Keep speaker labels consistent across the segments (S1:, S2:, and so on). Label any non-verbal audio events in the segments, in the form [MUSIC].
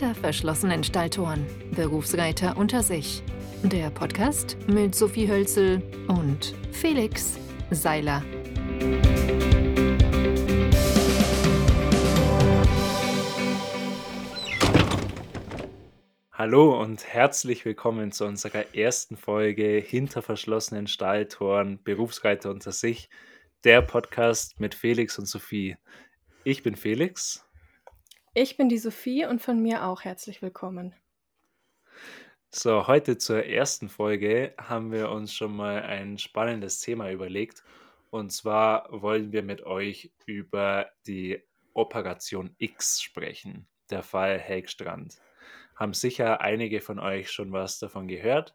S1: Hinter verschlossenen Stalltoren. Berufsreiter unter sich. Der Podcast mit Sophie Hölzel und Felix Seiler.
S2: Hallo und herzlich willkommen zu unserer ersten Folge Hinter verschlossenen Stalltoren, Berufsreiter unter sich, der Podcast mit Felix und Sophie. Ich bin Felix.
S3: Ich bin die Sophie und von mir auch herzlich willkommen.
S2: So, heute zur ersten Folge haben wir uns schon mal ein spannendes Thema überlegt. Und zwar wollen wir mit euch über die Operation X sprechen, der Fall Helgstrand haben sicher einige von euch schon was davon gehört.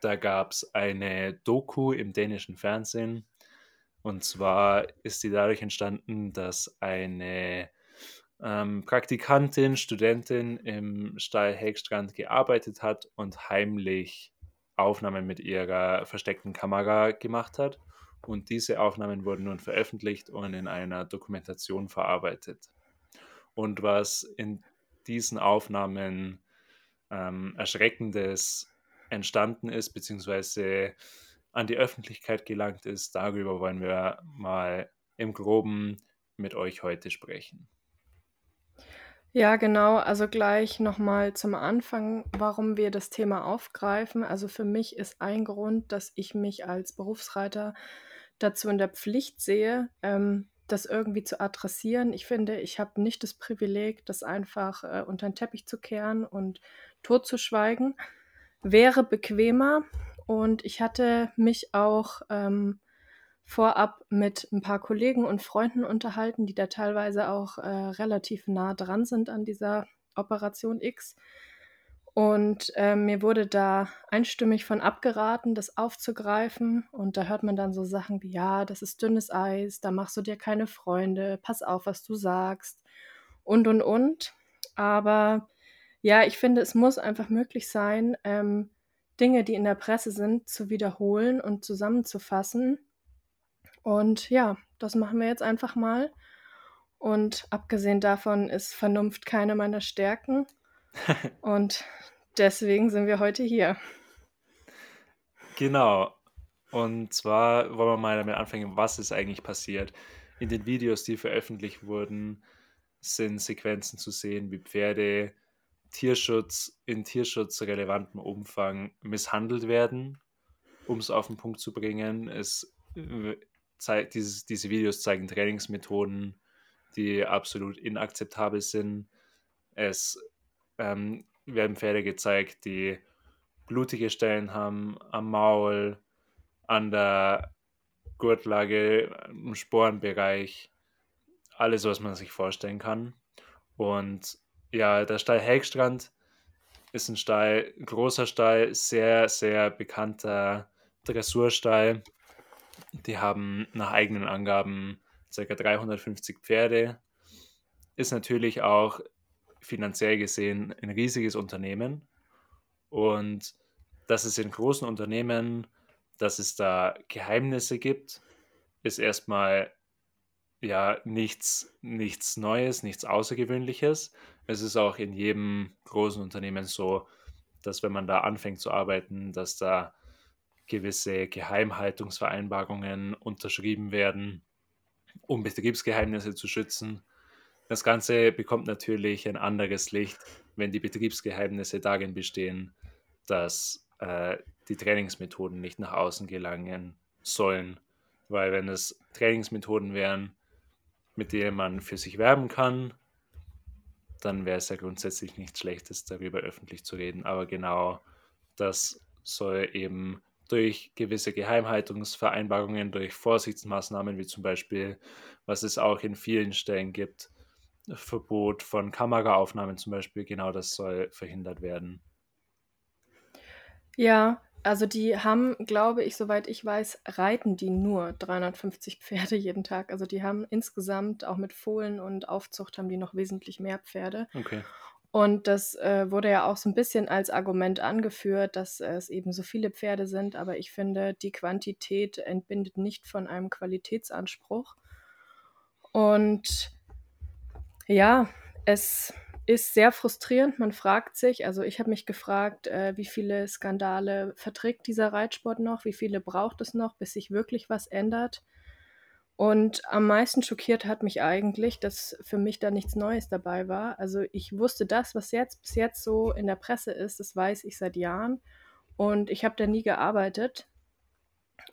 S2: Da gab es eine Doku im dänischen Fernsehen. Und zwar ist die dadurch entstanden, dass eine ähm, Praktikantin, Studentin im Stall Hegstrand gearbeitet hat und heimlich Aufnahmen mit ihrer versteckten Kamera gemacht hat. Und diese Aufnahmen wurden nun veröffentlicht und in einer Dokumentation verarbeitet. Und was in diesen Aufnahmen ähm, Erschreckendes entstanden ist, beziehungsweise an die Öffentlichkeit gelangt ist. Darüber wollen wir mal im groben mit euch heute sprechen.
S3: Ja, genau. Also gleich nochmal zum Anfang, warum wir das Thema aufgreifen. Also für mich ist ein Grund, dass ich mich als Berufsreiter dazu in der Pflicht sehe, ähm, das irgendwie zu adressieren. Ich finde, ich habe nicht das Privileg, das einfach äh, unter den Teppich zu kehren und totzuschweigen, wäre bequemer. Und ich hatte mich auch ähm, vorab mit ein paar Kollegen und Freunden unterhalten, die da teilweise auch äh, relativ nah dran sind an dieser Operation X. Und äh, mir wurde da einstimmig von abgeraten, das aufzugreifen. Und da hört man dann so Sachen wie, ja, das ist dünnes Eis, da machst du dir keine Freunde, pass auf, was du sagst und, und, und. Aber ja, ich finde, es muss einfach möglich sein, ähm, Dinge, die in der Presse sind, zu wiederholen und zusammenzufassen. Und ja, das machen wir jetzt einfach mal. Und abgesehen davon ist Vernunft keine meiner Stärken. [LAUGHS] und deswegen sind wir heute hier.
S2: Genau. Und zwar wollen wir mal damit anfangen, was ist eigentlich passiert. In den Videos, die veröffentlicht wurden, sind Sequenzen zu sehen, wie Pferde Tierschutz in tierschutzrelevantem Umfang misshandelt werden, um es auf den Punkt zu bringen. Es zeigt, dieses, diese Videos zeigen Trainingsmethoden, die absolut inakzeptabel sind. Es ähm, werden Pferde gezeigt, die blutige Stellen haben am Maul, an der Gurtlage, im Sporenbereich, alles, was man sich vorstellen kann. Und ja, der Stall Helgstrand ist ein Stall, ein großer Stall, sehr, sehr bekannter Dressurstall. Die haben nach eigenen Angaben ca. 350 Pferde. Ist natürlich auch finanziell gesehen ein riesiges Unternehmen. Und dass es in großen Unternehmen, dass es da Geheimnisse gibt, ist erstmal ja nichts, nichts Neues, nichts Außergewöhnliches. Es ist auch in jedem großen Unternehmen so, dass wenn man da anfängt zu arbeiten, dass da gewisse Geheimhaltungsvereinbarungen unterschrieben werden, um Betriebsgeheimnisse zu schützen. Das Ganze bekommt natürlich ein anderes Licht, wenn die Betriebsgeheimnisse darin bestehen, dass äh, die Trainingsmethoden nicht nach außen gelangen sollen. Weil wenn es Trainingsmethoden wären, mit denen man für sich werben kann, dann wäre es ja grundsätzlich nichts Schlechtes, darüber öffentlich zu reden. Aber genau das soll eben durch gewisse Geheimhaltungsvereinbarungen, durch Vorsichtsmaßnahmen, wie zum Beispiel, was es auch in vielen Stellen gibt, Verbot von Kameraaufnahmen zum Beispiel, genau das soll verhindert werden.
S3: Ja, also die haben, glaube ich, soweit ich weiß, reiten die nur 350 Pferde jeden Tag. Also die haben insgesamt auch mit Fohlen und Aufzucht haben die noch wesentlich mehr Pferde.
S2: Okay.
S3: Und das äh, wurde ja auch so ein bisschen als Argument angeführt, dass es eben so viele Pferde sind. Aber ich finde, die Quantität entbindet nicht von einem Qualitätsanspruch. Und ja, es ist sehr frustrierend. Man fragt sich, also ich habe mich gefragt, äh, wie viele Skandale verträgt dieser Reitsport noch, wie viele braucht es noch, bis sich wirklich was ändert. Und am meisten schockiert hat mich eigentlich, dass für mich da nichts Neues dabei war. Also ich wusste das, was jetzt bis jetzt so in der Presse ist, das weiß ich seit Jahren. Und ich habe da nie gearbeitet.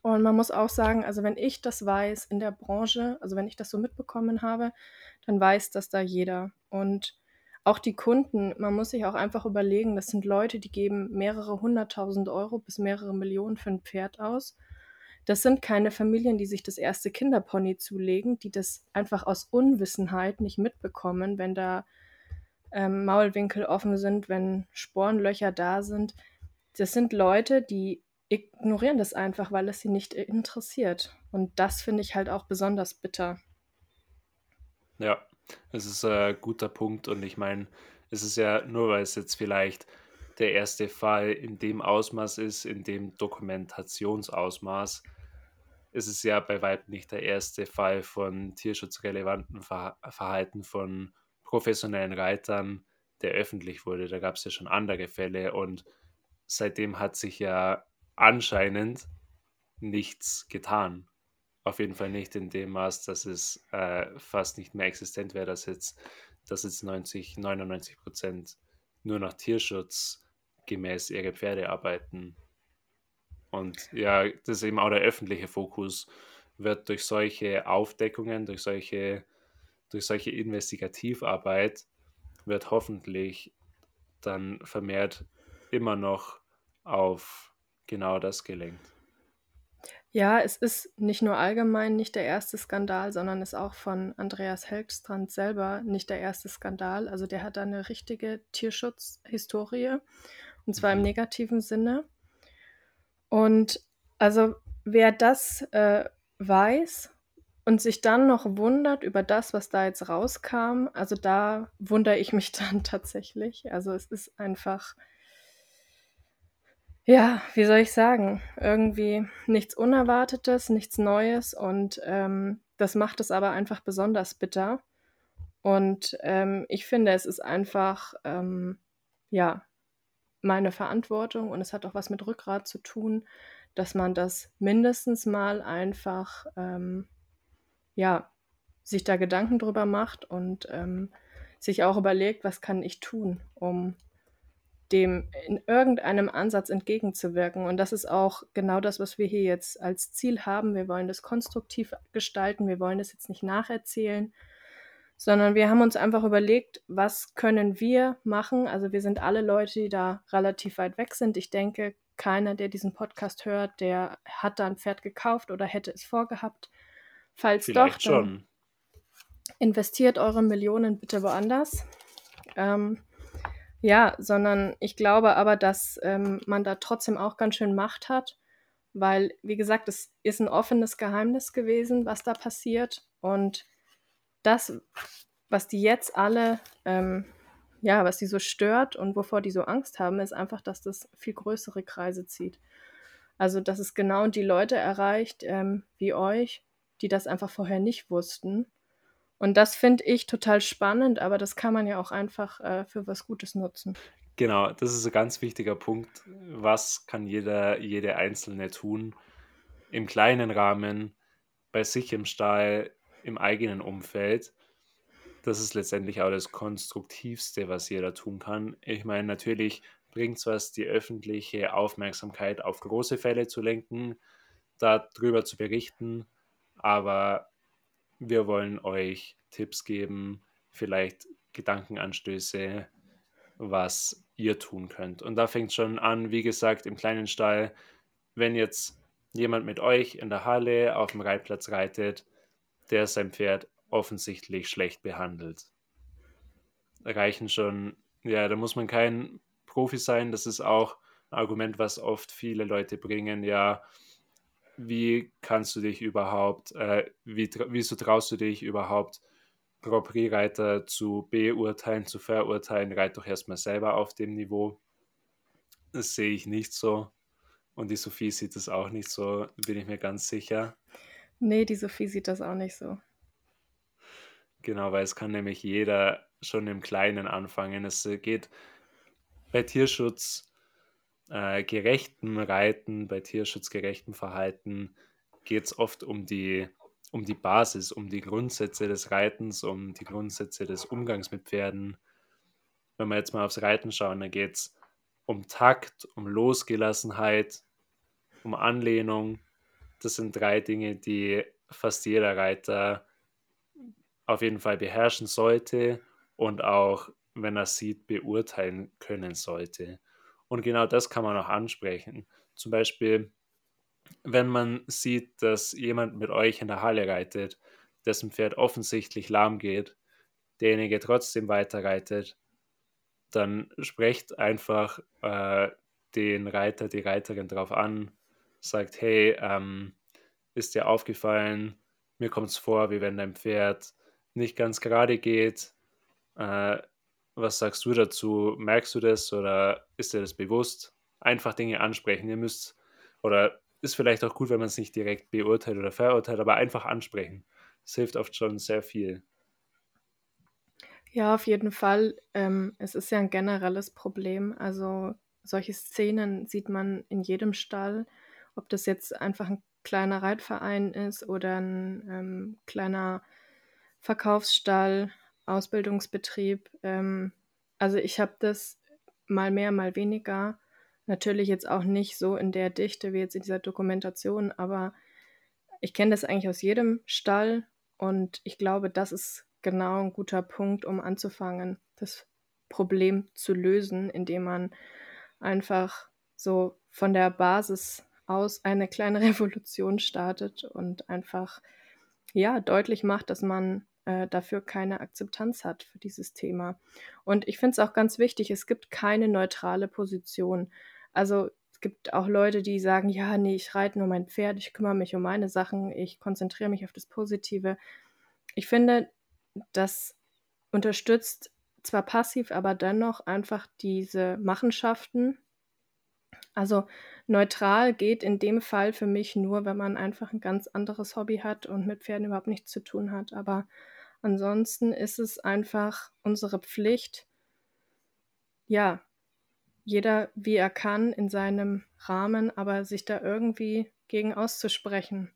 S3: Und man muss auch sagen, also wenn ich das weiß in der Branche, also wenn ich das so mitbekommen habe, dann weiß das da jeder. Und auch die Kunden, man muss sich auch einfach überlegen, das sind Leute, die geben mehrere hunderttausend Euro bis mehrere Millionen für ein Pferd aus. Das sind keine Familien, die sich das erste Kinderpony zulegen, die das einfach aus Unwissenheit nicht mitbekommen, wenn da ähm, Maulwinkel offen sind, wenn Sporenlöcher da sind. Das sind Leute, die ignorieren das einfach, weil es sie nicht interessiert. Und das finde ich halt auch besonders bitter.
S2: Ja, es ist ein guter Punkt und ich meine, es ist ja nur, weil es jetzt vielleicht der erste Fall in dem Ausmaß ist, in dem Dokumentationsausmaß, ist es ja bei weitem nicht der erste Fall von tierschutzrelevanten Ver Verhalten von professionellen Reitern, der öffentlich wurde. Da gab es ja schon andere Fälle und seitdem hat sich ja anscheinend nichts getan. Auf jeden Fall nicht in dem Maß, dass es äh, fast nicht mehr existent wäre, dass jetzt, dass jetzt 90, 99 Prozent nur nach Tierschutz gemäß ihre Pferde arbeiten. Und ja, das ist eben auch der öffentliche Fokus, wird durch solche Aufdeckungen, durch solche, durch solche Investigativarbeit, wird hoffentlich dann vermehrt immer noch auf genau das gelenkt.
S3: Ja, es ist nicht nur allgemein nicht der erste Skandal, sondern ist auch von Andreas Helgstrand selber nicht der erste Skandal. Also der hat da eine richtige Tierschutzhistorie und zwar im mhm. negativen Sinne. Und also wer das äh, weiß und sich dann noch wundert über das, was da jetzt rauskam, also da wundere ich mich [LAUGHS] dann tatsächlich. Also es ist einfach ja, wie soll ich sagen? Irgendwie nichts Unerwartetes, nichts Neues und ähm, das macht es aber einfach besonders bitter. Und ähm, ich finde, es ist einfach, ähm, ja, meine Verantwortung und es hat auch was mit Rückgrat zu tun, dass man das mindestens mal einfach, ähm, ja, sich da Gedanken drüber macht und ähm, sich auch überlegt, was kann ich tun, um dem in irgendeinem Ansatz entgegenzuwirken. Und das ist auch genau das, was wir hier jetzt als Ziel haben. Wir wollen das konstruktiv gestalten. Wir wollen das jetzt nicht nacherzählen, sondern wir haben uns einfach überlegt, was können wir machen. Also wir sind alle Leute, die da relativ weit weg sind. Ich denke, keiner, der diesen Podcast hört, der hat da ein Pferd gekauft oder hätte es vorgehabt. Falls Vielleicht doch, dann investiert eure Millionen bitte woanders. Ähm, ja, sondern ich glaube aber, dass ähm, man da trotzdem auch ganz schön Macht hat, weil, wie gesagt, es ist ein offenes Geheimnis gewesen, was da passiert. Und das, was die jetzt alle, ähm, ja, was die so stört und wovor die so Angst haben, ist einfach, dass das viel größere Kreise zieht. Also, dass es genau die Leute erreicht, ähm, wie euch, die das einfach vorher nicht wussten und das finde ich total spannend, aber das kann man ja auch einfach äh, für was Gutes nutzen.
S2: Genau, das ist ein ganz wichtiger Punkt. Was kann jeder, jede Einzelne tun? Im kleinen Rahmen, bei sich im Stall, im eigenen Umfeld. Das ist letztendlich auch das Konstruktivste, was jeder tun kann. Ich meine, natürlich bringt es was, die öffentliche Aufmerksamkeit auf große Fälle zu lenken, darüber zu berichten, aber wir wollen euch Tipps geben, vielleicht Gedankenanstöße, was ihr tun könnt. Und da fängt schon an, wie gesagt, im kleinen Stall, wenn jetzt jemand mit euch in der Halle auf dem Reitplatz reitet, der sein Pferd offensichtlich schlecht behandelt. Reichen schon, ja, da muss man kein Profi sein, das ist auch ein Argument, was oft viele Leute bringen, ja, wie kannst du dich überhaupt, äh, wie, wieso traust du dich überhaupt, Grand Prix-Reiter zu beurteilen, zu verurteilen? Reit doch erstmal selber auf dem Niveau. Das sehe ich nicht so. Und die Sophie sieht das auch nicht so, bin ich mir ganz sicher.
S3: Nee, die Sophie sieht das auch nicht so.
S2: Genau, weil es kann nämlich jeder schon im Kleinen anfangen. Es geht bei Tierschutz äh, gerechtem Reiten, bei tierschutzgerechtem Verhalten geht es oft um die, um die Basis, um die Grundsätze des Reitens, um die Grundsätze des Umgangs mit Pferden. Wenn wir jetzt mal aufs Reiten schauen, dann geht es um Takt, um Losgelassenheit, um Anlehnung. Das sind drei Dinge, die fast jeder Reiter auf jeden Fall beherrschen sollte und auch, wenn er sieht, beurteilen können sollte. Und genau das kann man auch ansprechen. Zum Beispiel, wenn man sieht, dass jemand mit euch in der Halle reitet, dessen Pferd offensichtlich lahm geht, derjenige trotzdem weiter reitet, dann sprecht einfach äh, den Reiter, die Reiterin darauf an, sagt, hey, ähm, ist dir aufgefallen, mir kommt es vor, wie wenn dein Pferd nicht ganz gerade geht. Äh, was sagst du dazu? Merkst du das oder ist dir das bewusst? Einfach Dinge ansprechen. Ihr müsst, oder ist vielleicht auch gut, wenn man es nicht direkt beurteilt oder verurteilt, aber einfach ansprechen. Das hilft oft schon sehr viel.
S3: Ja, auf jeden Fall. Ähm, es ist ja ein generelles Problem. Also solche Szenen sieht man in jedem Stall, ob das jetzt einfach ein kleiner Reitverein ist oder ein ähm, kleiner Verkaufsstall, Ausbildungsbetrieb. Ähm, also ich habe das mal mehr, mal weniger. Natürlich jetzt auch nicht so in der Dichte wie jetzt in dieser Dokumentation, aber ich kenne das eigentlich aus jedem Stall und ich glaube, das ist genau ein guter Punkt, um anzufangen, das Problem zu lösen, indem man einfach so von der Basis aus eine kleine [LAUGHS] Revolution startet und einfach ja deutlich macht, dass man äh, dafür keine Akzeptanz hat für dieses Thema. Und ich finde es auch ganz wichtig, es gibt keine neutrale Position. Also es gibt auch Leute, die sagen, ja, nee, ich reite nur mein Pferd, ich kümmere mich um meine Sachen, ich konzentriere mich auf das Positive. Ich finde, das unterstützt zwar passiv, aber dennoch einfach diese Machenschaften. Also neutral geht in dem Fall für mich nur, wenn man einfach ein ganz anderes Hobby hat und mit Pferden überhaupt nichts zu tun hat. Aber ansonsten ist es einfach unsere Pflicht, ja, jeder wie er kann in seinem Rahmen, aber sich da irgendwie gegen auszusprechen.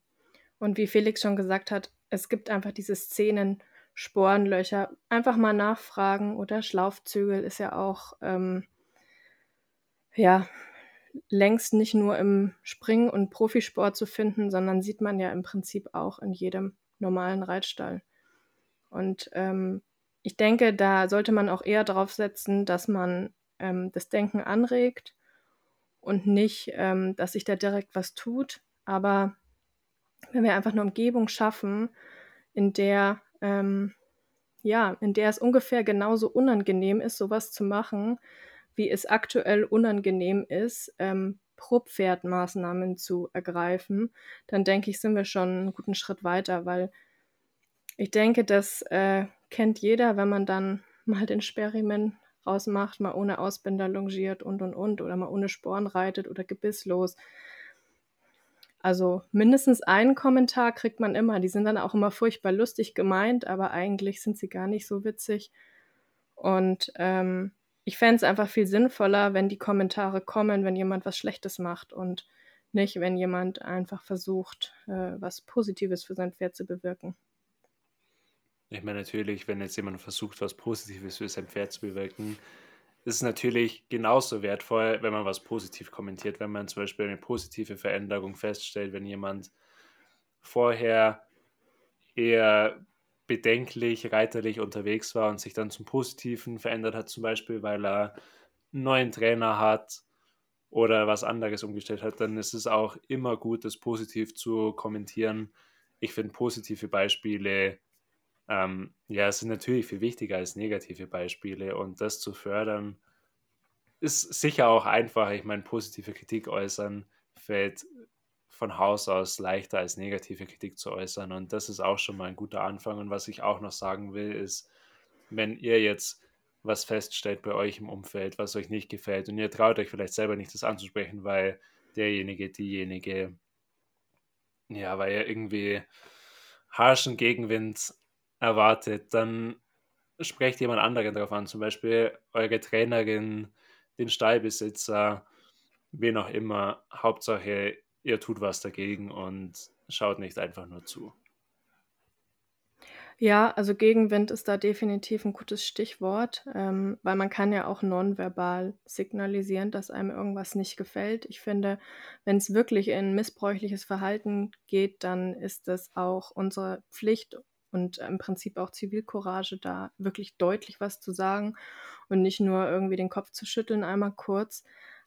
S3: Und wie Felix schon gesagt hat, es gibt einfach diese Szenen, Sporenlöcher, einfach mal nachfragen oder Schlaufzügel ist ja auch, ähm, ja, längst nicht nur im Springen und Profisport zu finden, sondern sieht man ja im Prinzip auch in jedem normalen Reitstall. Und ähm, ich denke, da sollte man auch eher darauf setzen, dass man ähm, das Denken anregt und nicht, ähm, dass sich da direkt was tut. Aber wenn wir einfach eine Umgebung schaffen, in der ähm, ja, in der es ungefähr genauso unangenehm ist, sowas zu machen, wie es aktuell unangenehm ist, ähm, Pro-Pferd-Maßnahmen zu ergreifen, dann denke ich, sind wir schon einen guten Schritt weiter, weil ich denke, das äh, kennt jeder, wenn man dann mal den Sperrimen rausmacht, mal ohne Ausbinder longiert und und und oder mal ohne Sporen reitet oder gebisslos. Also mindestens einen Kommentar kriegt man immer. Die sind dann auch immer furchtbar lustig gemeint, aber eigentlich sind sie gar nicht so witzig. Und ähm, ich fände es einfach viel sinnvoller, wenn die Kommentare kommen, wenn jemand was Schlechtes macht und nicht, wenn jemand einfach versucht, äh, was Positives für sein Pferd zu bewirken.
S2: Ich meine natürlich, wenn jetzt jemand versucht, was Positives für sein Pferd zu bewirken, ist es natürlich genauso wertvoll, wenn man was positiv kommentiert, wenn man zum Beispiel eine positive Veränderung feststellt, wenn jemand vorher eher bedenklich, reiterlich unterwegs war und sich dann zum Positiven verändert hat, zum Beispiel weil er einen neuen Trainer hat oder was anderes umgestellt hat, dann ist es auch immer gut, das positiv zu kommentieren. Ich finde positive Beispiele ähm, ja, sind natürlich viel wichtiger als negative Beispiele und das zu fördern ist sicher auch einfach. Ich meine, positive Kritik äußern fällt von Haus aus leichter als negative Kritik zu äußern und das ist auch schon mal ein guter Anfang. Und was ich auch noch sagen will, ist, wenn ihr jetzt was feststellt bei euch im Umfeld, was euch nicht gefällt und ihr traut euch vielleicht selber nicht, das anzusprechen, weil derjenige, diejenige, ja, weil ihr irgendwie harschen Gegenwind erwartet, dann sprecht jemand anderen darauf an, zum Beispiel eure Trainerin, den Stallbesitzer, wen auch immer. Hauptsache, ihr tut was dagegen und schaut nicht einfach nur zu.
S3: Ja, also Gegenwind ist da definitiv ein gutes Stichwort, ähm, weil man kann ja auch nonverbal signalisieren, dass einem irgendwas nicht gefällt. Ich finde, wenn es wirklich in missbräuchliches Verhalten geht, dann ist es auch unsere Pflicht und im Prinzip auch Zivilcourage, da wirklich deutlich was zu sagen und nicht nur irgendwie den Kopf zu schütteln, einmal kurz.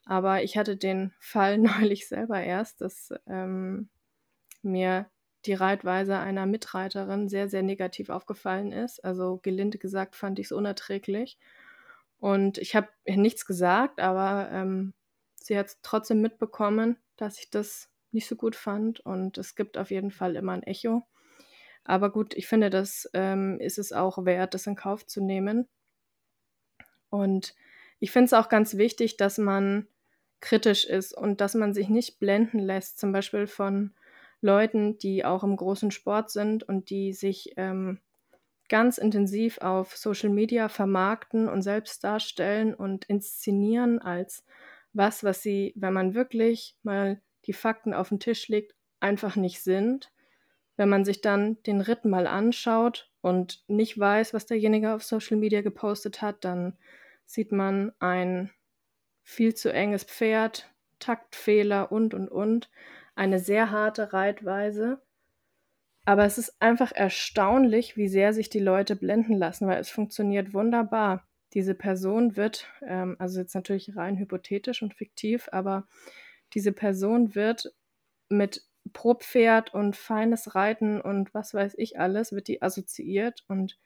S3: Aber ich hatte den Fall [LAUGHS] neulich selber erst, dass ähm, mir die Reitweise einer Mitreiterin sehr, sehr negativ aufgefallen ist. Also gelinde gesagt fand ich es unerträglich. Und ich habe nichts gesagt, aber ähm, sie hat trotzdem mitbekommen, dass ich das nicht so gut fand. Und es gibt auf jeden Fall immer ein Echo. Aber gut, ich finde, das ähm, ist es auch wert, das in Kauf zu nehmen. Und ich finde es auch ganz wichtig, dass man kritisch ist und dass man sich nicht blenden lässt, zum Beispiel von Leuten, die auch im großen Sport sind und die sich ähm, ganz intensiv auf Social Media vermarkten und selbst darstellen und inszenieren als was, was sie, wenn man wirklich mal die Fakten auf den Tisch legt, einfach nicht sind. Wenn man sich dann den Ritt mal anschaut und nicht weiß, was derjenige auf Social Media gepostet hat, dann sieht man ein viel zu enges Pferd, Taktfehler und, und, und eine sehr harte Reitweise. Aber es ist einfach erstaunlich, wie sehr sich die Leute blenden lassen, weil es funktioniert wunderbar. Diese Person wird, ähm, also jetzt natürlich rein hypothetisch und fiktiv, aber diese Person wird mit Probpferd und feines Reiten und was weiß ich alles, wird die assoziiert und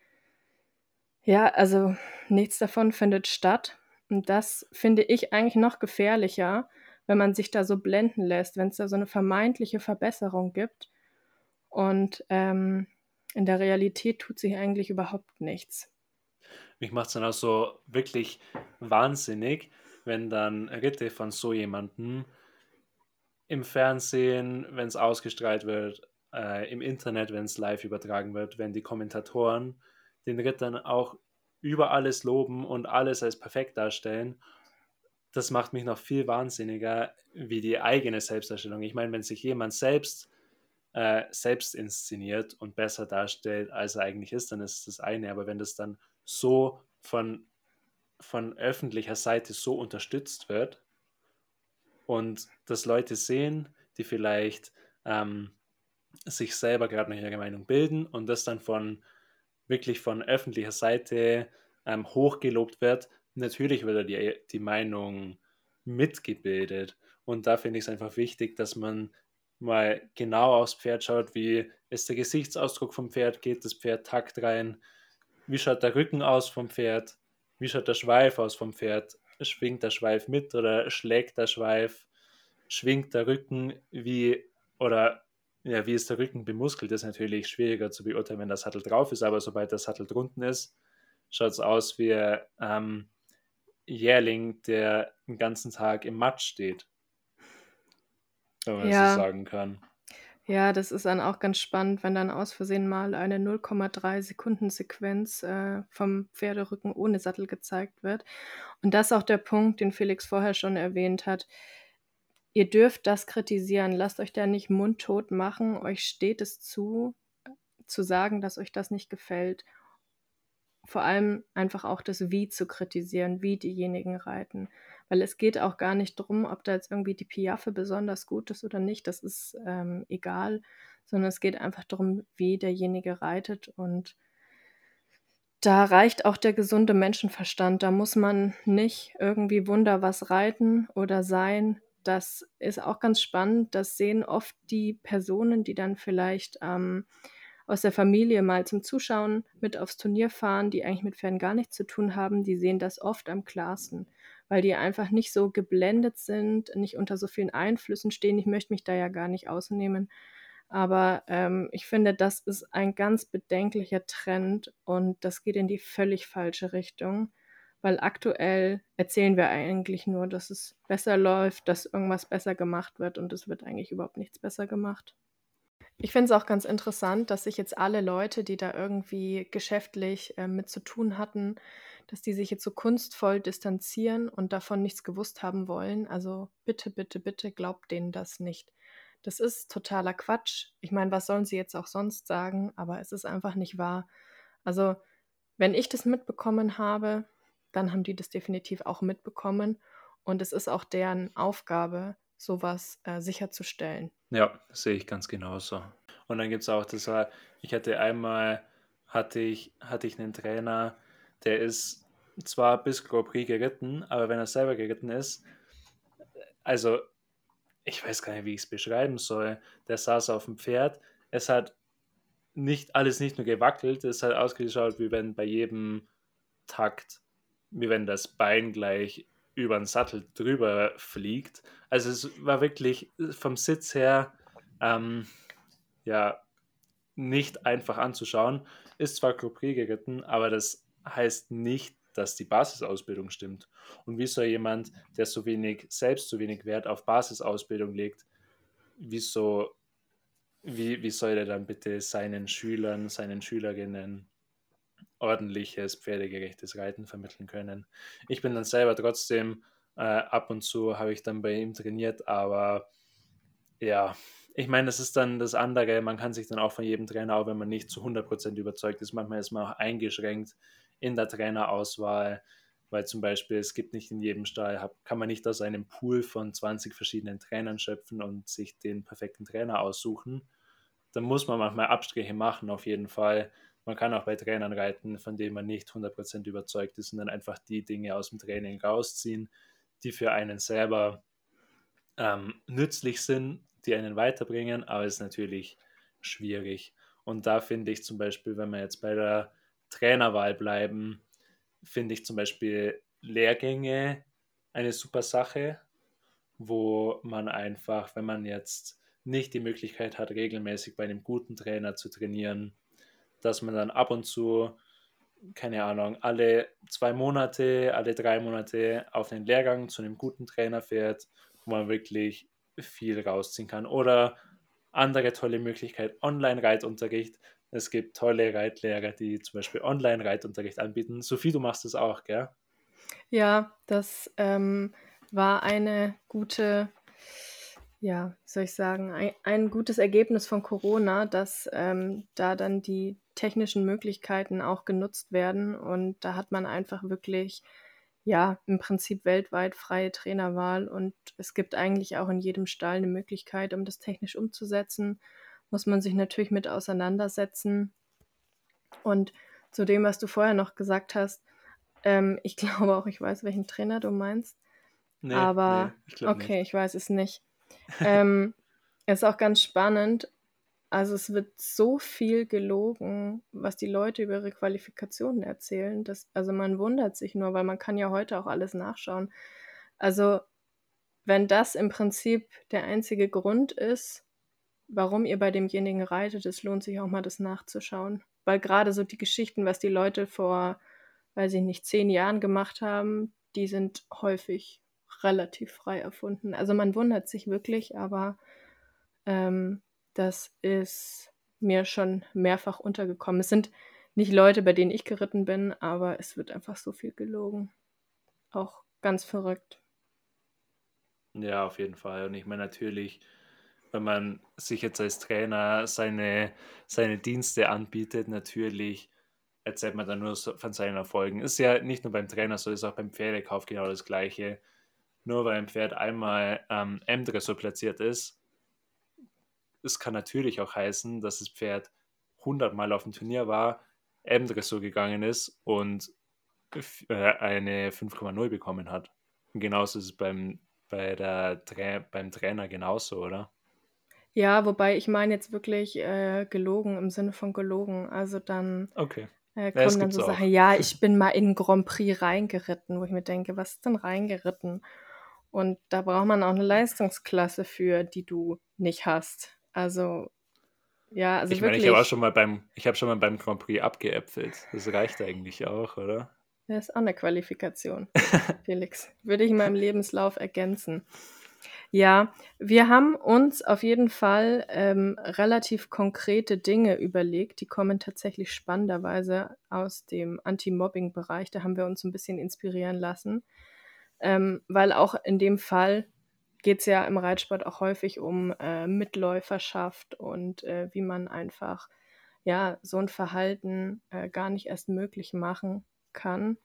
S3: ja, also nichts davon findet statt. Und das finde ich eigentlich noch gefährlicher, wenn man sich da so blenden lässt, wenn es da so eine vermeintliche Verbesserung gibt und ähm, in der Realität tut sich eigentlich überhaupt nichts.
S2: Mich macht es dann auch so wirklich wahnsinnig, wenn dann Ritte von so jemandem im Fernsehen, wenn es ausgestrahlt wird, äh, im Internet, wenn es live übertragen wird, wenn die Kommentatoren den Ritt dann auch über alles loben und alles als perfekt darstellen das macht mich noch viel wahnsinniger wie die eigene Selbstdarstellung. Ich meine, wenn sich jemand selbst äh, selbst inszeniert und besser darstellt, als er eigentlich ist, dann ist das eine. Aber wenn das dann so von, von öffentlicher Seite so unterstützt wird und dass Leute sehen, die vielleicht ähm, sich selber gerade noch ihre Meinung bilden und das dann von wirklich von öffentlicher Seite ähm, hochgelobt wird, natürlich wird da die, die Meinung mitgebildet. Und da finde ich es einfach wichtig, dass man mal genau aufs Pferd schaut, wie ist der Gesichtsausdruck vom Pferd, geht das Pferd takt rein, wie schaut der Rücken aus vom Pferd, wie schaut der Schweif aus vom Pferd, schwingt der Schweif mit oder schlägt der Schweif, schwingt der Rücken, wie oder ja, wie ist der Rücken bemuskelt, ist natürlich schwieriger zu beurteilen, wenn der Sattel drauf ist, aber sobald der Sattel drunten ist, schaut es aus wie ähm, Jährling, der den ganzen Tag im Matsch steht. Wenn man ja. das so sagen kann.
S3: Ja, das ist dann auch ganz spannend, wenn dann aus Versehen mal eine 0,3 Sekunden Sequenz äh, vom Pferderücken ohne Sattel gezeigt wird. Und das ist auch der Punkt, den Felix vorher schon erwähnt hat. Ihr dürft das kritisieren, lasst euch da nicht mundtot machen, euch steht es zu, zu sagen, dass euch das nicht gefällt vor allem einfach auch das Wie zu kritisieren, wie diejenigen reiten. Weil es geht auch gar nicht darum, ob da jetzt irgendwie die Piaffe besonders gut ist oder nicht, das ist ähm, egal, sondern es geht einfach darum, wie derjenige reitet und da reicht auch der gesunde Menschenverstand. Da muss man nicht irgendwie wunder was reiten oder sein. Das ist auch ganz spannend. Das sehen oft die Personen, die dann vielleicht ähm, aus der Familie mal zum Zuschauen mit aufs Turnier fahren, die eigentlich mit Pferden gar nichts zu tun haben, die sehen das oft am klarsten, weil die einfach nicht so geblendet sind, nicht unter so vielen Einflüssen stehen. Ich möchte mich da ja gar nicht ausnehmen. Aber ähm, ich finde, das ist ein ganz bedenklicher Trend und das geht in die völlig falsche Richtung, weil aktuell erzählen wir eigentlich nur, dass es besser läuft, dass irgendwas besser gemacht wird und es wird eigentlich überhaupt nichts besser gemacht. Ich finde es auch ganz interessant, dass sich jetzt alle Leute, die da irgendwie geschäftlich äh, mit zu tun hatten, dass die sich jetzt so kunstvoll distanzieren und davon nichts gewusst haben wollen. Also bitte, bitte, bitte glaubt denen das nicht. Das ist totaler Quatsch. Ich meine, was sollen sie jetzt auch sonst sagen? Aber es ist einfach nicht wahr. Also, wenn ich das mitbekommen habe, dann haben die das definitiv auch mitbekommen. Und es ist auch deren Aufgabe, sowas äh, sicherzustellen.
S2: Ja, sehe ich ganz genauso. Und dann gibt es auch, das ich hatte einmal, hatte ich, hatte ich einen Trainer, der ist zwar bis Grand Prix geritten, aber wenn er selber geritten ist, also ich weiß gar nicht, wie ich es beschreiben soll. Der saß auf dem Pferd, es hat nicht alles nicht nur gewackelt, es hat ausgeschaut, wie wenn bei jedem Takt, wie wenn das Bein gleich über den Sattel drüber fliegt. Also es war wirklich vom Sitz her ähm, ja nicht einfach anzuschauen. Ist zwar Coupé geritten, aber das heißt nicht, dass die Basisausbildung stimmt. Und wie soll jemand, der so wenig, selbst so wenig Wert auf Basisausbildung legt, wieso, wie, wie soll er dann bitte seinen Schülern, seinen Schülerinnen ordentliches, pferdegerechtes Reiten vermitteln können? Ich bin dann selber trotzdem, äh, ab und zu habe ich dann bei ihm trainiert, aber ja, ich meine, das ist dann das andere. Man kann sich dann auch von jedem Trainer, auch wenn man nicht zu 100% überzeugt ist, manchmal ist man auch eingeschränkt in der Trainerauswahl, weil zum Beispiel es gibt nicht in jedem Stall, kann man nicht aus einem Pool von 20 verschiedenen Trainern schöpfen und sich den perfekten Trainer aussuchen. Da muss man manchmal Abstriche machen, auf jeden Fall. Man kann auch bei Trainern reiten, von denen man nicht 100% überzeugt ist und dann einfach die Dinge aus dem Training rausziehen, die für einen selber ähm, nützlich sind, die einen weiterbringen, aber es ist natürlich schwierig. Und da finde ich zum Beispiel, wenn wir jetzt bei der Trainerwahl bleiben, finde ich zum Beispiel Lehrgänge eine super Sache, wo man einfach, wenn man jetzt nicht die Möglichkeit hat, regelmäßig bei einem guten Trainer zu trainieren, dass man dann ab und zu, keine Ahnung, alle zwei Monate, alle drei Monate auf einen Lehrgang zu einem guten Trainer fährt, wo man wirklich viel rausziehen kann. Oder andere tolle Möglichkeit, Online-Reitunterricht. Es gibt tolle Reitlehrer, die zum Beispiel Online-Reitunterricht anbieten. Sophie, du machst das auch, gell?
S3: Ja, das ähm, war eine gute, ja, soll ich sagen, ein, ein gutes Ergebnis von Corona, dass ähm, da dann die technischen Möglichkeiten auch genutzt werden. Und da hat man einfach wirklich, ja, im Prinzip weltweit freie Trainerwahl. Und es gibt eigentlich auch in jedem Stall eine Möglichkeit, um das technisch umzusetzen muss man sich natürlich mit auseinandersetzen. Und zu dem, was du vorher noch gesagt hast, ähm, [LAUGHS] ich glaube auch, ich weiß, welchen Trainer du meinst. Nee, aber nee, ich okay, nicht. ich weiß es nicht. ähm, [LAUGHS] ist auch ganz spannend. Also es wird so viel gelogen, was die Leute über ihre Qualifikationen erzählen. Dass, also man wundert sich nur, weil man kann ja heute auch alles nachschauen. Also wenn das im Prinzip der einzige Grund ist, warum ihr bei demjenigen reitet, es lohnt sich auch mal das nachzuschauen. Weil gerade so die Geschichten, was die Leute vor, weiß ich nicht, zehn Jahren gemacht haben, die sind häufig relativ frei erfunden. Also man wundert sich wirklich, aber ähm, das ist mir schon mehrfach untergekommen. Es sind nicht Leute, bei denen ich geritten bin, aber es wird einfach so viel gelogen. Auch ganz verrückt.
S2: Ja, auf jeden Fall. Und ich meine natürlich, wenn man sich jetzt als Trainer seine, seine Dienste anbietet, natürlich erzählt man dann nur von seinen Erfolgen. Ist ja nicht nur beim Trainer so, ist auch beim Pferdekauf genau das Gleiche. Nur weil ein Pferd einmal ähm, M-Dressur platziert ist, es kann natürlich auch heißen, dass das Pferd 100 Mal auf dem Turnier war, M-Dressur gegangen ist und äh, eine 5,0 bekommen hat. Und genauso ist es beim, bei der, beim Trainer genauso, oder?
S3: Ja, wobei ich meine jetzt wirklich äh, gelogen im Sinne von gelogen. Also dann
S2: Okay.
S3: äh, kommen dann so Sachen, ja, ich bin mal in Grand Prix reingeritten, wo ich mir denke, was ist denn reingeritten? Und da braucht man auch eine Leistungsklasse für, die du nicht hast. Also, ja, also
S2: Ich meine, ich habe auch schon mal beim, ich habe schon mal beim Grand Prix abgeäpfelt. Das reicht eigentlich auch, oder?
S3: Das ist auch eine Qualifikation, [LAUGHS] Felix. Würde ich in meinem Lebenslauf ergänzen. Ja, wir haben uns auf jeden Fall ähm, relativ konkrete Dinge überlegt. Die kommen tatsächlich spannenderweise aus dem Anti-Mobbing-Bereich. Da haben wir uns ein bisschen inspirieren lassen, ähm, weil auch in dem Fall geht es ja im Reitsport auch häufig um äh, Mitläuferschaft und äh, wie man einfach ja so ein Verhalten äh, gar nicht erst möglich machen kann,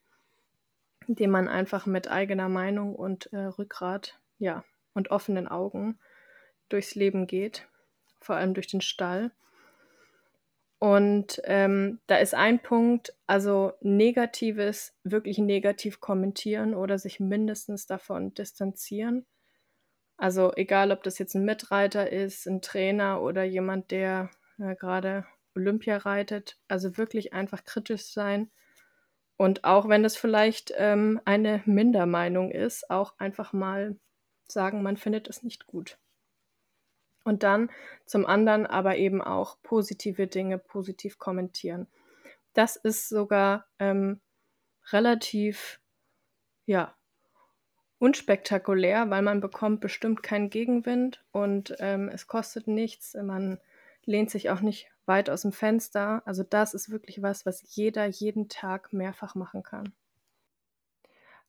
S3: indem man einfach mit eigener Meinung und äh, Rückgrat ja und offenen Augen durchs Leben geht, vor allem durch den Stall. Und ähm, da ist ein Punkt, also negatives, wirklich negativ kommentieren oder sich mindestens davon distanzieren. Also egal, ob das jetzt ein Mitreiter ist, ein Trainer oder jemand, der äh, gerade Olympia reitet, also wirklich einfach kritisch sein. Und auch wenn das vielleicht ähm, eine Mindermeinung ist, auch einfach mal sagen, man findet es nicht gut. Und dann zum anderen aber eben auch positive Dinge positiv kommentieren. Das ist sogar ähm, relativ, ja, unspektakulär, weil man bekommt bestimmt keinen Gegenwind und ähm, es kostet nichts. Man lehnt sich auch nicht weit aus dem Fenster. Also das ist wirklich was, was jeder jeden Tag mehrfach machen kann.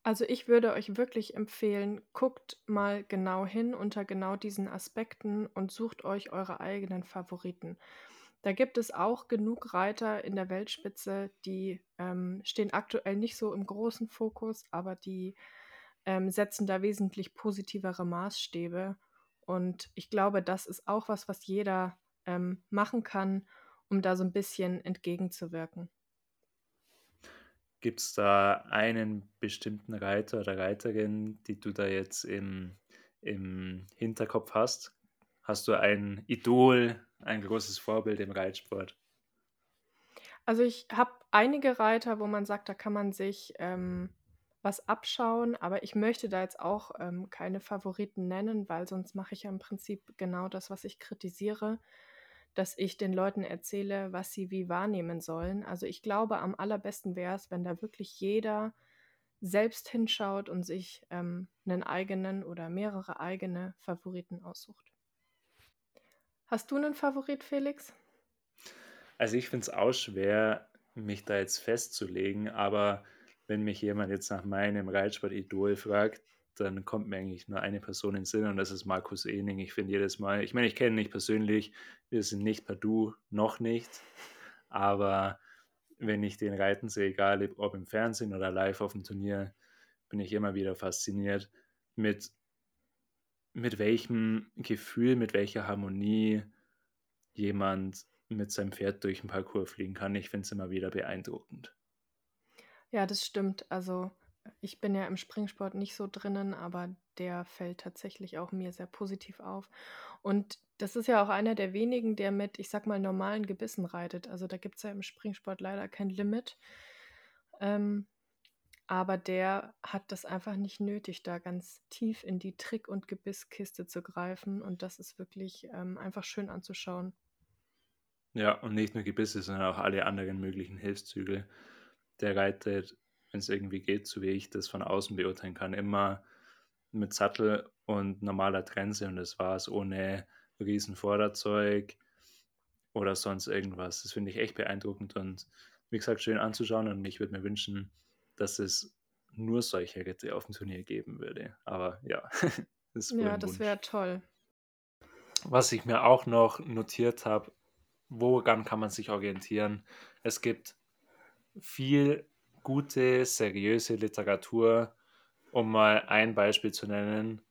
S3: Also ich würde euch wirklich empfehlen, guckt mal genau hin unter genau diesen Aspekten und sucht euch eure eigenen Favoriten. Da gibt es auch genug Reiter in der Weltspitze, die ähm, stehen aktuell nicht so im großen Fokus, aber die ähm, setzen da wesentlich positivere Maßstäbe. Und ich glaube, das ist auch was, was jeder ähm, machen kann, um da so ein bisschen entgegenzuwirken.
S2: Gibt es da einen bestimmten Reiter oder Reiterin, die du da jetzt im, im Hinterkopf hast? Hast du ein Idol, ein großes Vorbild im Reitsport?
S3: Also ich habe einige Reiter, wo man sagt, da kann man sich ähm, was abschauen, aber ich möchte da jetzt auch ähm, keine Favoriten nennen, weil sonst mache ich ja im Prinzip genau das, was ich kritisiere dass ich den Leuten erzähle, was sie wie wahrnehmen sollen. Also ich glaube, am allerbesten wäre es, wenn da wirklich jeder selbst hinschaut und sich ähm, einen eigenen oder mehrere eigene Favoriten aussucht. Hast du einen Favorit, Felix?
S2: Also ich finde es auch schwer, mich da jetzt festzulegen, aber wenn mich jemand jetzt nach meinem Reitsport-Idol fragt, dann kommt mir eigentlich nur eine Person in den Sinn und das ist Markus Ening. Ich finde jedes Mal, ich meine, ich kenne ihn nicht persönlich, wir sind nicht per Du, noch nicht, aber wenn ich den reiten sehe, egal ob im Fernsehen oder live auf dem Turnier, bin ich immer wieder fasziniert mit, mit welchem Gefühl, mit welcher Harmonie jemand mit seinem Pferd durch den Parcours fliegen kann. Ich finde es immer wieder beeindruckend.
S3: Ja, das stimmt. Also ich bin ja im Springsport nicht so drinnen, aber der fällt tatsächlich auch mir sehr positiv auf. Und das ist ja auch einer der wenigen, der mit, ich sag mal, normalen Gebissen reitet. Also da gibt es ja im Springsport leider kein Limit. Ähm, aber der hat das einfach nicht nötig, da ganz tief in die Trick- und Gebisskiste zu greifen. Und das ist wirklich ähm, einfach schön anzuschauen.
S2: Ja, und nicht nur Gebisse, sondern auch alle anderen möglichen Hilfszüge. Der reitet wenn es irgendwie geht, so wie ich das von außen beurteilen kann, immer mit Sattel und normaler Trense und das war es ohne riesen Vorderzeug oder sonst irgendwas. Das finde ich echt beeindruckend und wie gesagt, schön anzuschauen und ich würde mir wünschen, dass es nur solche Ritte auf dem Turnier geben würde. Aber ja, [LAUGHS]
S3: das Ja, das wäre toll.
S2: Was ich mir auch noch notiert habe, woran kann man sich orientieren? Es gibt viel gute, seriöse Literatur, um mal ein Beispiel zu nennen,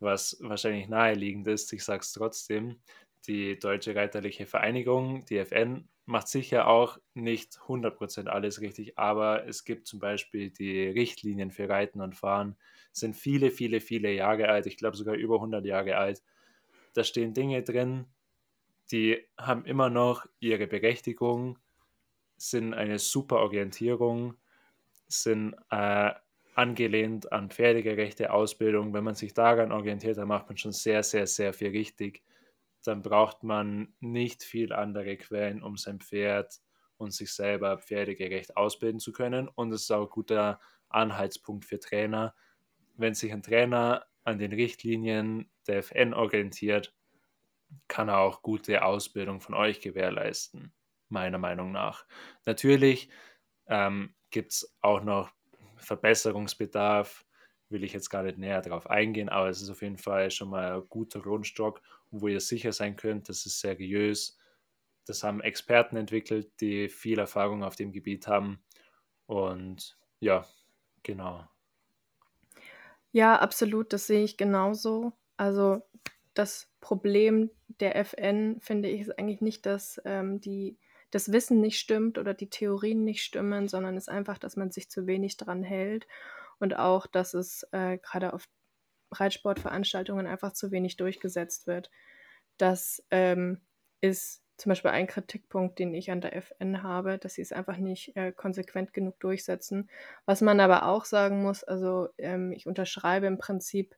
S2: was wahrscheinlich naheliegend ist, ich sage es trotzdem. Die Deutsche Reiterliche Vereinigung, die FN, macht sicher auch nicht 100% alles richtig, aber es gibt zum Beispiel die Richtlinien für Reiten und Fahren, sind viele, viele, viele Jahre alt, ich glaube sogar über 100 Jahre alt. Da stehen Dinge drin, die haben immer noch ihre Berechtigung, sind eine super Orientierung sind äh, angelehnt an pferdegerechte Ausbildung. Wenn man sich daran orientiert, dann macht man schon sehr, sehr, sehr viel richtig. Dann braucht man nicht viel andere Quellen, um sein Pferd und sich selber pferdegerecht ausbilden zu können. Und es ist auch ein guter Anhaltspunkt für Trainer. Wenn sich ein Trainer an den Richtlinien der FN orientiert, kann auch gute Ausbildung von euch gewährleisten, meiner Meinung nach. Natürlich ähm, gibt es auch noch Verbesserungsbedarf, will ich jetzt gar nicht näher darauf eingehen, aber es ist auf jeden Fall schon mal ein guter Grundstock, wo ihr sicher sein könnt, das ist seriös. Das haben Experten entwickelt, die viel Erfahrung auf dem Gebiet haben. Und ja, genau.
S3: Ja, absolut, das sehe ich genauso. Also das Problem der FN, finde ich, ist eigentlich nicht, dass ähm, die, das Wissen nicht stimmt oder die Theorien nicht stimmen, sondern es ist einfach, dass man sich zu wenig dran hält und auch, dass es äh, gerade auf Reitsportveranstaltungen einfach zu wenig durchgesetzt wird. Das ähm, ist zum Beispiel ein Kritikpunkt, den ich an der FN habe, dass sie es einfach nicht äh, konsequent genug durchsetzen. Was man aber auch sagen muss, also ähm, ich unterschreibe im Prinzip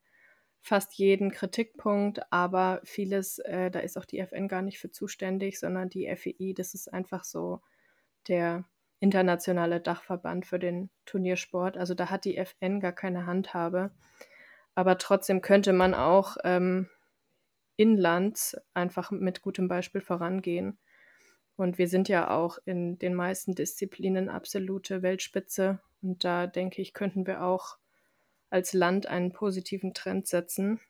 S3: fast jeden Kritikpunkt, aber vieles, äh, da ist auch die FN gar nicht für zuständig, sondern die FEI, das ist einfach so der internationale Dachverband für den Turniersport. Also da hat die FN gar keine Handhabe. Aber trotzdem könnte man auch ähm, inlands einfach mit gutem Beispiel vorangehen. Und wir sind ja auch in den meisten Disziplinen absolute Weltspitze. Und da denke ich, könnten wir auch als Land einen positiven Trend setzen.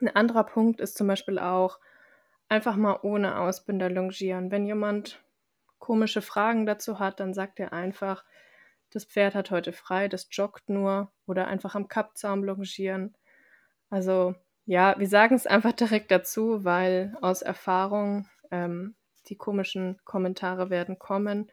S3: Ein anderer Punkt ist zum Beispiel auch einfach mal ohne Ausbinder longieren. Wenn jemand komische Fragen dazu hat, dann sagt er einfach, das Pferd hat heute frei, das joggt nur oder einfach am Kappzaum longieren. Also ja, wir sagen es einfach direkt dazu, weil aus Erfahrung ähm, die komischen Kommentare werden kommen.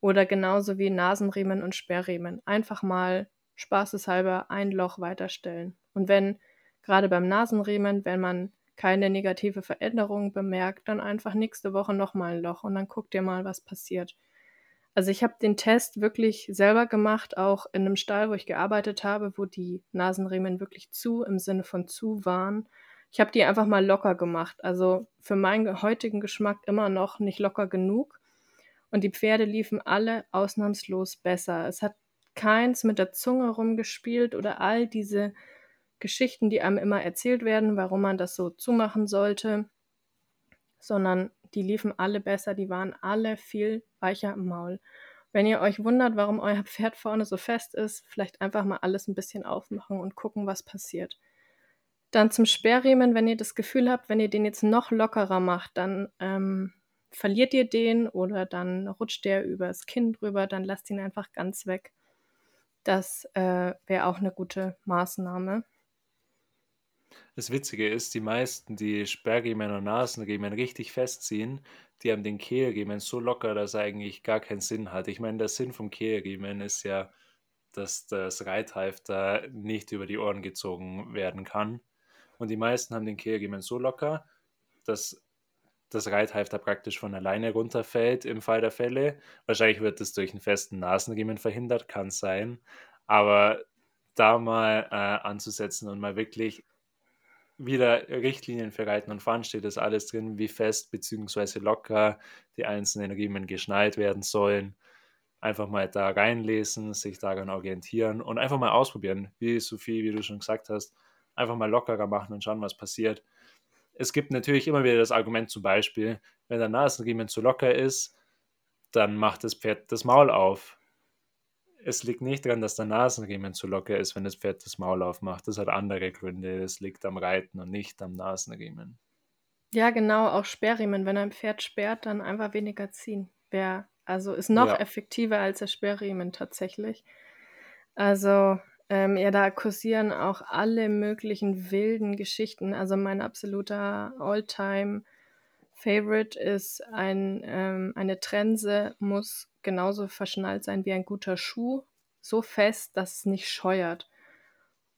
S3: Oder genauso wie Nasenriemen und Sperrriemen. Einfach mal spaßeshalber ein Loch weiterstellen. Und wenn gerade beim Nasenriemen, wenn man keine negative Veränderung bemerkt, dann einfach nächste Woche nochmal ein Loch und dann guckt ihr mal, was passiert. Also ich habe den Test wirklich selber gemacht, auch in einem Stall, wo ich gearbeitet habe, wo die Nasenriemen wirklich zu im Sinne von zu waren. Ich habe die einfach mal locker gemacht. Also für meinen heutigen Geschmack immer noch nicht locker genug. Und die Pferde liefen alle ausnahmslos besser. Es hat keins mit der Zunge rumgespielt oder all diese Geschichten, die einem immer erzählt werden, warum man das so zumachen sollte, sondern die liefen alle besser, die waren alle viel weicher im Maul. Wenn ihr euch wundert, warum euer Pferd vorne so fest ist, vielleicht einfach mal alles ein bisschen aufmachen und gucken, was passiert. Dann zum Sperrriemen, wenn ihr das Gefühl habt, wenn ihr den jetzt noch lockerer macht, dann ähm, verliert ihr den oder dann rutscht der übers Kinn drüber, dann lasst ihn einfach ganz weg. Das äh, wäre auch eine gute Maßnahme.
S2: Das Witzige ist, die meisten, die Sperrriemen und Nasenriemen richtig festziehen, die haben den Kehlriemen so locker, dass er eigentlich gar keinen Sinn hat. Ich meine, der Sinn vom Kehlriemen ist ja, dass das Reithalfter nicht über die Ohren gezogen werden kann. Und die meisten haben den Kehlriemen so locker, dass das Reithalfter praktisch von alleine runterfällt im Fall der Fälle. Wahrscheinlich wird das durch einen festen Nasenriemen verhindert, kann sein. Aber da mal äh, anzusetzen und mal wirklich wieder Richtlinien für Reiten und Fahren steht das alles drin, wie fest bzw. locker die einzelnen Riemen geschnallt werden sollen. Einfach mal da reinlesen, sich daran orientieren und einfach mal ausprobieren. Wie Sophie, wie du schon gesagt hast, einfach mal lockerer machen und schauen, was passiert. Es gibt natürlich immer wieder das Argument zum Beispiel, wenn der Nasenriemen zu locker ist, dann macht das Pferd das Maul auf es liegt nicht daran, dass der Nasenriemen zu locker ist, wenn das Pferd das Maul aufmacht. Das hat andere Gründe. Es liegt am Reiten und nicht am Nasenriemen.
S3: Ja, genau, auch Sperrriemen. Wenn ein Pferd sperrt, dann einfach weniger ziehen. Wär, also ist noch ja. effektiver als der Sperrriemen tatsächlich. Also, ähm, ja, da kursieren auch alle möglichen wilden Geschichten. Also mein absoluter Alltime Favorite ist ein, ähm, eine Trense muss genauso verschnallt sein wie ein guter Schuh, so fest, dass es nicht scheuert.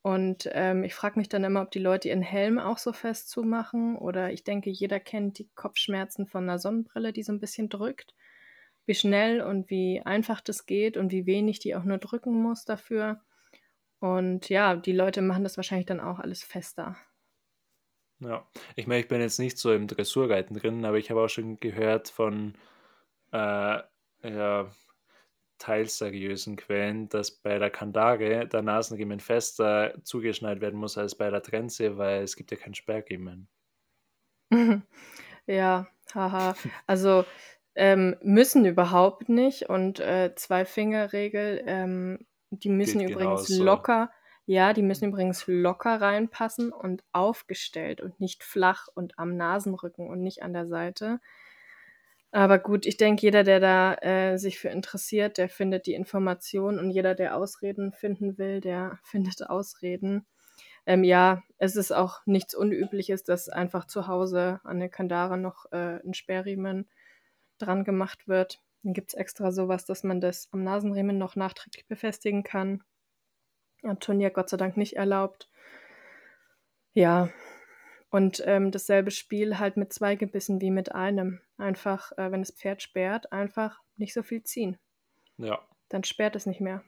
S3: Und ähm, ich frage mich dann immer, ob die Leute ihren Helm auch so fest zumachen. Oder ich denke, jeder kennt die Kopfschmerzen von einer Sonnenbrille, die so ein bisschen drückt. Wie schnell und wie einfach das geht und wie wenig die auch nur drücken muss dafür. Und ja, die Leute machen das wahrscheinlich dann auch alles fester.
S2: Ja, ich meine, ich bin jetzt nicht so im Dressurreiten drin, aber ich habe auch schon gehört von äh, ja, teils seriösen Quellen, dass bei der Kandare der Nasenriemen fester zugeschnallt werden muss als bei der Trense, weil es gibt ja keinen Sperrriemen. [LAUGHS]
S3: Ja, haha. Also, ähm, müssen überhaupt nicht und, äh, Zwei-Finger-Regel, ähm, die müssen
S2: Gilt
S3: übrigens
S2: genauso.
S3: locker ja, die müssen übrigens locker reinpassen und aufgestellt und nicht flach und am Nasenrücken und nicht an der Seite. Aber gut, ich denke, jeder, der da, äh, sich für interessiert, der findet die Information und jeder, der Ausreden finden will, der [LAUGHS] findet Ausreden. Ähm, ja, es ist auch nichts Unübliches, dass einfach zu Hause an der Kandare noch, äh, 'n Sperrriemen dran gemacht wird. Dann gibt's extra so was, dass man das am Nasenriemen noch nachträglich befestigen kann. Am Turnier Gott sei Dank nicht erlaubt. Ja, und, ähm, dasselbe Spiel halt mit 2 Gebissen wie mit einem. Einfach, äh, wenn das Pferd sperrt, einfach nicht so viel ziehen.
S2: Ja.
S3: Dann sperrt es nicht mehr.